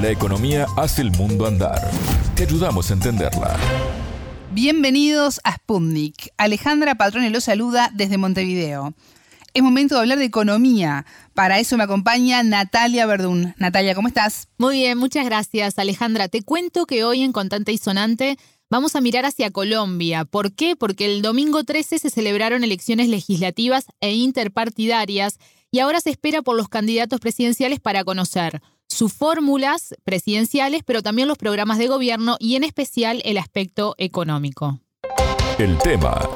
La economía hace el mundo andar. Te ayudamos a entenderla. Bienvenidos a Sputnik. Alejandra Patrone lo saluda desde Montevideo. Es momento de hablar de economía. Para eso me acompaña Natalia Verdún. Natalia, ¿cómo estás? Muy bien, muchas gracias, Alejandra. Te cuento que hoy en Contante y Sonante vamos a mirar hacia Colombia. ¿Por qué? Porque el domingo 13 se celebraron elecciones legislativas e interpartidarias y ahora se espera por los candidatos presidenciales para conocer sus fórmulas presidenciales, pero también los programas de gobierno y en especial el aspecto económico. El tema.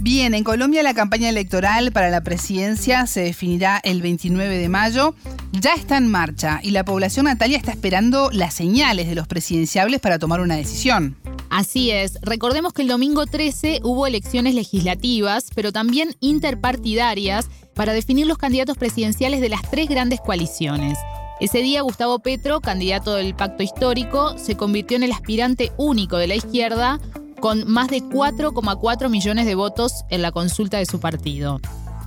Bien, en Colombia la campaña electoral para la presidencia se definirá el 29 de mayo. Ya está en marcha y la población Natalia está esperando las señales de los presidenciables para tomar una decisión. Así es, recordemos que el domingo 13 hubo elecciones legislativas, pero también interpartidarias, para definir los candidatos presidenciales de las tres grandes coaliciones. Ese día Gustavo Petro, candidato del pacto histórico, se convirtió en el aspirante único de la izquierda, con más de 4,4 millones de votos en la consulta de su partido.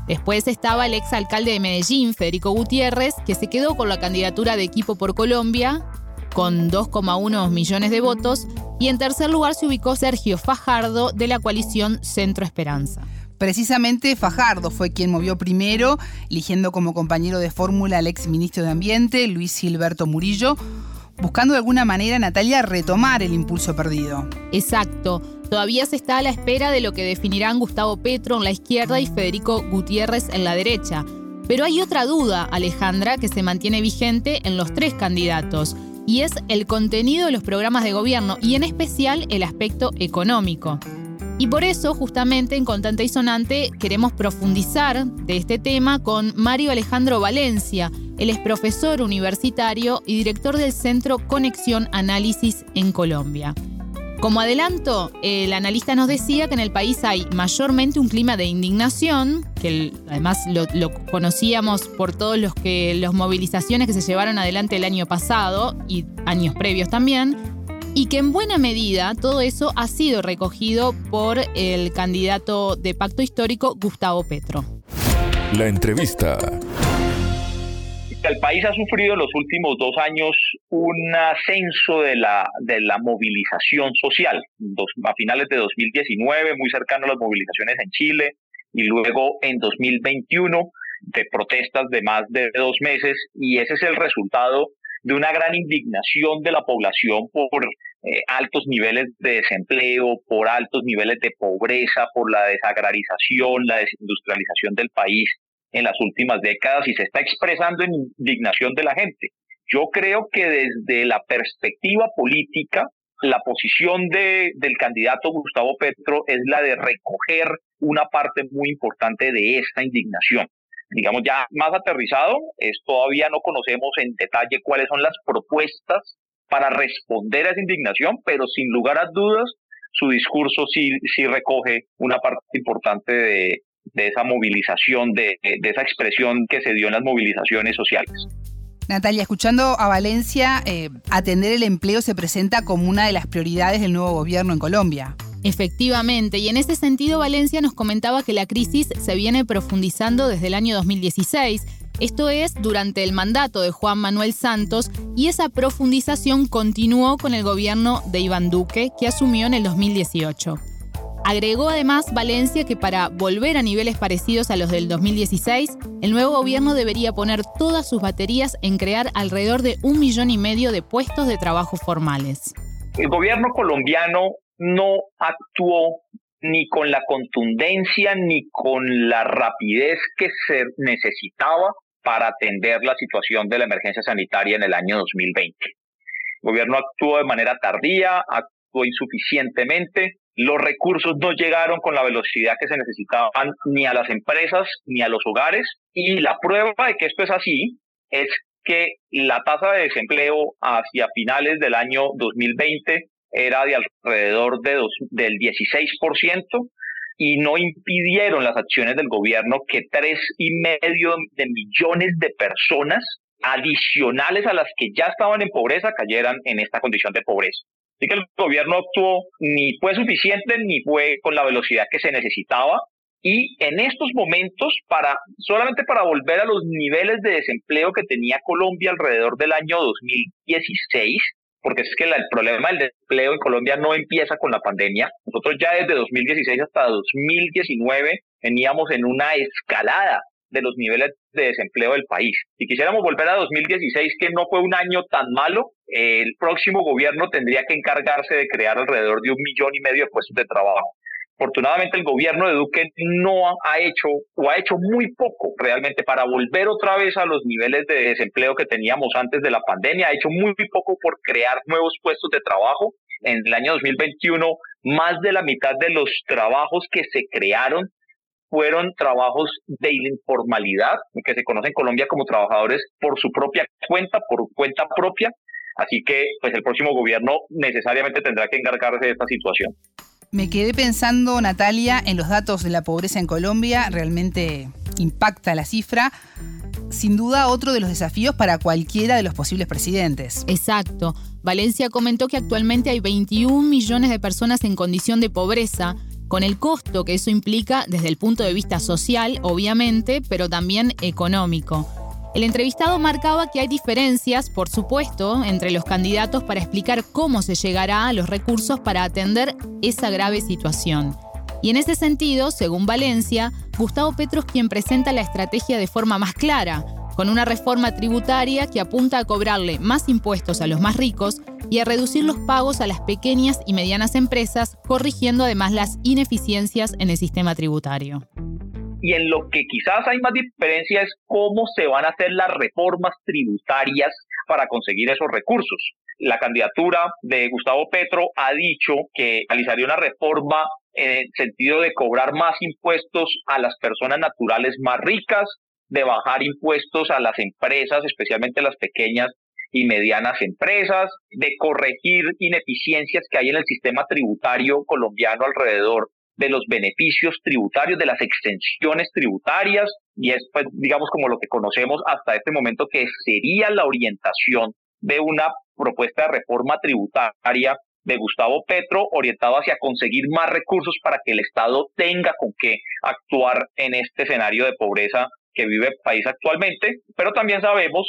Después estaba el exalcalde de Medellín, Federico Gutiérrez, que se quedó con la candidatura de Equipo por Colombia, con 2,1 millones de votos, y en tercer lugar se ubicó Sergio Fajardo de la coalición Centro Esperanza. Precisamente Fajardo fue quien movió primero, eligiendo como compañero de fórmula al ex ministro de Ambiente, Luis Gilberto Murillo, buscando de alguna manera, Natalia, retomar el impulso perdido. Exacto. Todavía se está a la espera de lo que definirán Gustavo Petro en la izquierda y Federico Gutiérrez en la derecha. Pero hay otra duda, Alejandra, que se mantiene vigente en los tres candidatos y es el contenido de los programas de gobierno y en especial el aspecto económico. Y por eso, justamente en Contante y Sonante, queremos profundizar de este tema con Mario Alejandro Valencia. Él es profesor universitario y director del Centro Conexión Análisis en Colombia. Como adelanto, el analista nos decía que en el país hay mayormente un clima de indignación, que además lo, conocíamos por todos los que las movilizaciones que se llevaron adelante el año pasado y años previos también, y que en buena medida todo eso ha sido recogido por el candidato de Pacto Histórico, Gustavo Petro. La entrevista el país ha sufrido en los últimos dos años un ascenso de la, de la movilización social. a finales de 2019, muy cercano a las movilizaciones en Chile, y luego en 2021 de protestas de más de dos meses, y ese es el resultado de una gran indignación de la población por eh, altos niveles de desempleo, por altos niveles de pobreza, por la desagrarización, la desindustrialización del país en las últimas décadas y se está expresando en indignación de la gente. Yo creo que desde la perspectiva política, la posición de, del candidato Gustavo Petro es la de recoger una parte muy importante de esta indignación. Digamos, ya más aterrizado, es todavía no conocemos en detalle cuáles son las propuestas para responder a esa indignación, pero sin lugar a dudas, su discurso sí, sí recoge una parte importante de, de esa movilización, de, esa expresión que se dio en las movilizaciones sociales. Natalia, escuchando a Valencia, eh, atender el empleo se presenta como una de las prioridades del nuevo gobierno en Colombia. Efectivamente, y en ese sentido Valencia nos comentaba que la crisis se viene profundizando desde el año 2016, esto es durante el mandato de Juan Manuel Santos, y esa profundización continuó con el gobierno de Iván Duque, que asumió en el 2018. Agregó además Valencia que para volver a niveles parecidos a los del 2016, el nuevo gobierno debería poner todas sus baterías en crear alrededor de un millón y medio de puestos de trabajo formales. El gobierno colombiano no actuó ni con la contundencia ni con la rapidez que se necesitaba para atender la situación de la emergencia sanitaria en el año 2020. El gobierno actuó de manera tardía, actuó insuficientemente, los recursos no llegaron con la velocidad que se necesitaban ni a las empresas ni a los hogares y la prueba de que esto es así es que la tasa de desempleo hacia finales del año 2020 era de alrededor de del 16% y no impidieron las acciones del gobierno que tres y medio de millones de personas adicionales a las que ya estaban en pobreza cayeran en esta condición de pobreza. Así que el gobierno actuó ni fue suficiente ni fue con la velocidad que se necesitaba y en estos momentos, para solamente para volver a los niveles de desempleo que tenía Colombia alrededor del año 2016, porque es que el problema del desempleo en Colombia no empieza con la pandemia. Nosotros ya desde 2016 hasta 2019 veníamos en una escalada de los niveles de desempleo del país. Si quisiéramos volver a 2016, que no fue un año tan malo, el próximo gobierno tendría que encargarse de crear alrededor de un millón y medio de puestos de trabajo. Afortunadamente el gobierno de Duque no ha hecho o ha hecho muy poco realmente para volver otra vez a los niveles de desempleo que teníamos antes de la pandemia. Ha hecho muy poco por crear nuevos puestos de trabajo. En el año 2021, más de la mitad de los trabajos que se crearon fueron trabajos de informalidad, que se conoce en Colombia como trabajadores por su propia cuenta, por cuenta propia. Así que pues el próximo gobierno necesariamente tendrá que encargarse de esta situación. Me quedé pensando, Natalia, en los datos de la pobreza en Colombia. Realmente impacta la cifra. Sin duda, otro de los desafíos para cualquiera de los posibles presidentes. Exacto. Valencia comentó que actualmente hay 21 millones de personas en condición de pobreza, con el costo que eso implica desde el punto de vista social, obviamente, pero también económico. El entrevistado marcaba que hay diferencias, por supuesto, entre los candidatos para explicar cómo se llegará a los recursos para atender esa grave situación. Y en ese sentido, según Valencia, Gustavo Petro es quien presenta la estrategia de forma más clara, con una reforma tributaria que apunta a cobrarle más impuestos a los más ricos y a reducir los pagos a las pequeñas y medianas empresas, corrigiendo además las ineficiencias en el sistema tributario y en lo que quizás hay más diferencia es cómo se van a hacer las reformas tributarias para conseguir esos recursos. La candidatura de Gustavo Petro ha dicho que realizaría una reforma en el sentido de cobrar más impuestos a las personas naturales más ricas, de bajar impuestos a las empresas, especialmente las pequeñas y medianas empresas, de corregir ineficiencias que hay en el sistema tributario colombiano alrededor de los beneficios tributarios, de las extensiones tributarias, y es, pues, digamos, como lo que conocemos hasta este momento, que sería la orientación de una propuesta de reforma tributaria de Gustavo Petro orientado hacia conseguir más recursos para que el Estado tenga con qué actuar en este escenario de pobreza que vive el país actualmente, pero también sabemos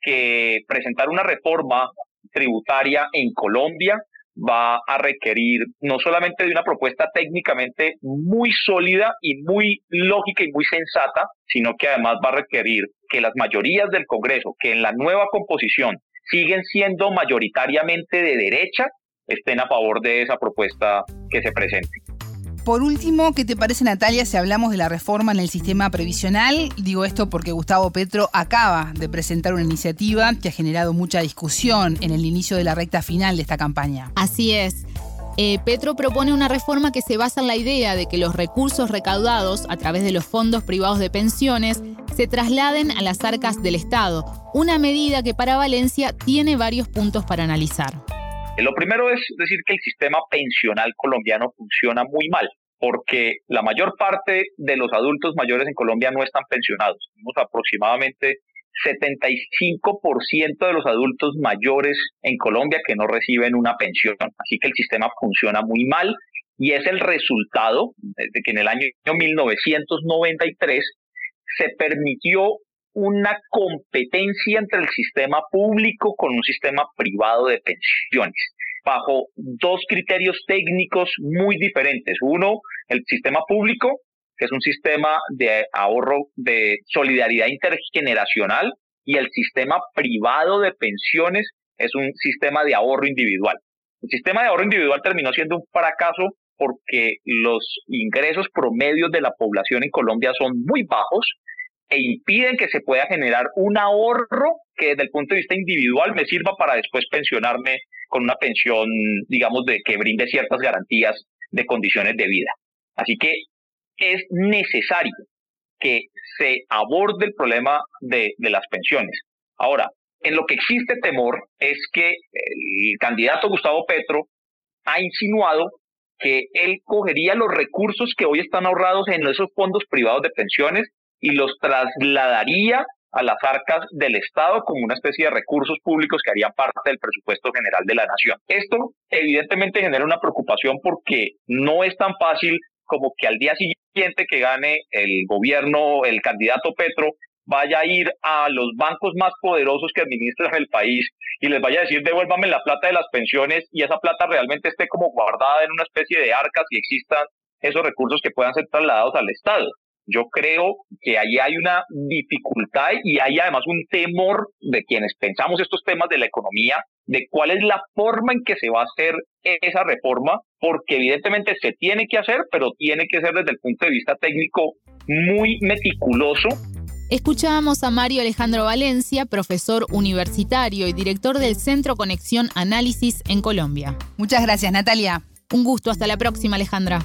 que presentar una reforma tributaria en Colombia va a requerir no solamente de una propuesta técnicamente muy sólida y muy lógica y muy sensata, sino que además va a requerir que las mayorías del Congreso, que en la nueva composición siguen siendo mayoritariamente de derecha, estén a favor de esa propuesta que se presente. Por último, ¿qué te parece Natalia si hablamos de la reforma en el sistema previsional? Digo esto porque Gustavo Petro acaba de presentar una iniciativa que ha generado mucha discusión en el inicio de la recta final de esta campaña. Así es. Eh, Petro propone una reforma que se basa en la idea de que los recursos recaudados a través de los fondos privados de pensiones se trasladen a las arcas del Estado, una medida que para Valencia tiene varios puntos para analizar. Lo primero es decir que el sistema pensional colombiano funciona muy mal, porque la mayor parte de los adultos mayores en Colombia no están pensionados. Tenemos aproximadamente 75% de los adultos mayores en Colombia que no reciben una pensión. Así que el sistema funciona muy mal y es el resultado de que en el año 1993 se permitió una competencia entre el sistema público con un sistema privado de pensiones, bajo dos criterios técnicos muy diferentes. Uno, el sistema público, que es un sistema de ahorro de solidaridad intergeneracional, y el sistema privado de pensiones es un sistema de ahorro individual. El sistema de ahorro individual terminó siendo un fracaso porque los ingresos promedios de la población en Colombia son muy bajos e impiden que se pueda generar un ahorro que desde el punto de vista individual me sirva para después pensionarme con una pensión, digamos, de que brinde ciertas garantías de condiciones de vida. Así que es necesario que se aborde el problema de, de las pensiones. Ahora, en lo que existe temor es que el candidato Gustavo Petro ha insinuado que él cogería los recursos que hoy están ahorrados en esos fondos privados de pensiones y los trasladaría a las arcas del Estado como una especie de recursos públicos que harían parte del presupuesto general de la nación. Esto evidentemente genera una preocupación porque no es tan fácil como que al día siguiente que gane el gobierno, el candidato Petro, vaya a ir a los bancos más poderosos que administran el país y les vaya a decir devuélvame la plata de las pensiones y esa plata realmente esté como guardada en una especie de arcas y existan esos recursos que puedan ser trasladados al Estado. Yo creo que ahí hay una dificultad y hay además un temor de quienes pensamos estos temas de la economía, de cuál es la forma en que se va a hacer esa reforma, porque evidentemente se tiene que hacer, pero tiene que ser desde el punto de vista técnico muy meticuloso Escuchábamos a Mario Alejandro Valencia, profesor universitario y director del Centro Conexión Análisis en Colombia. Muchas gracias, Natalia. Un gusto, hasta la próxima, Alejandra.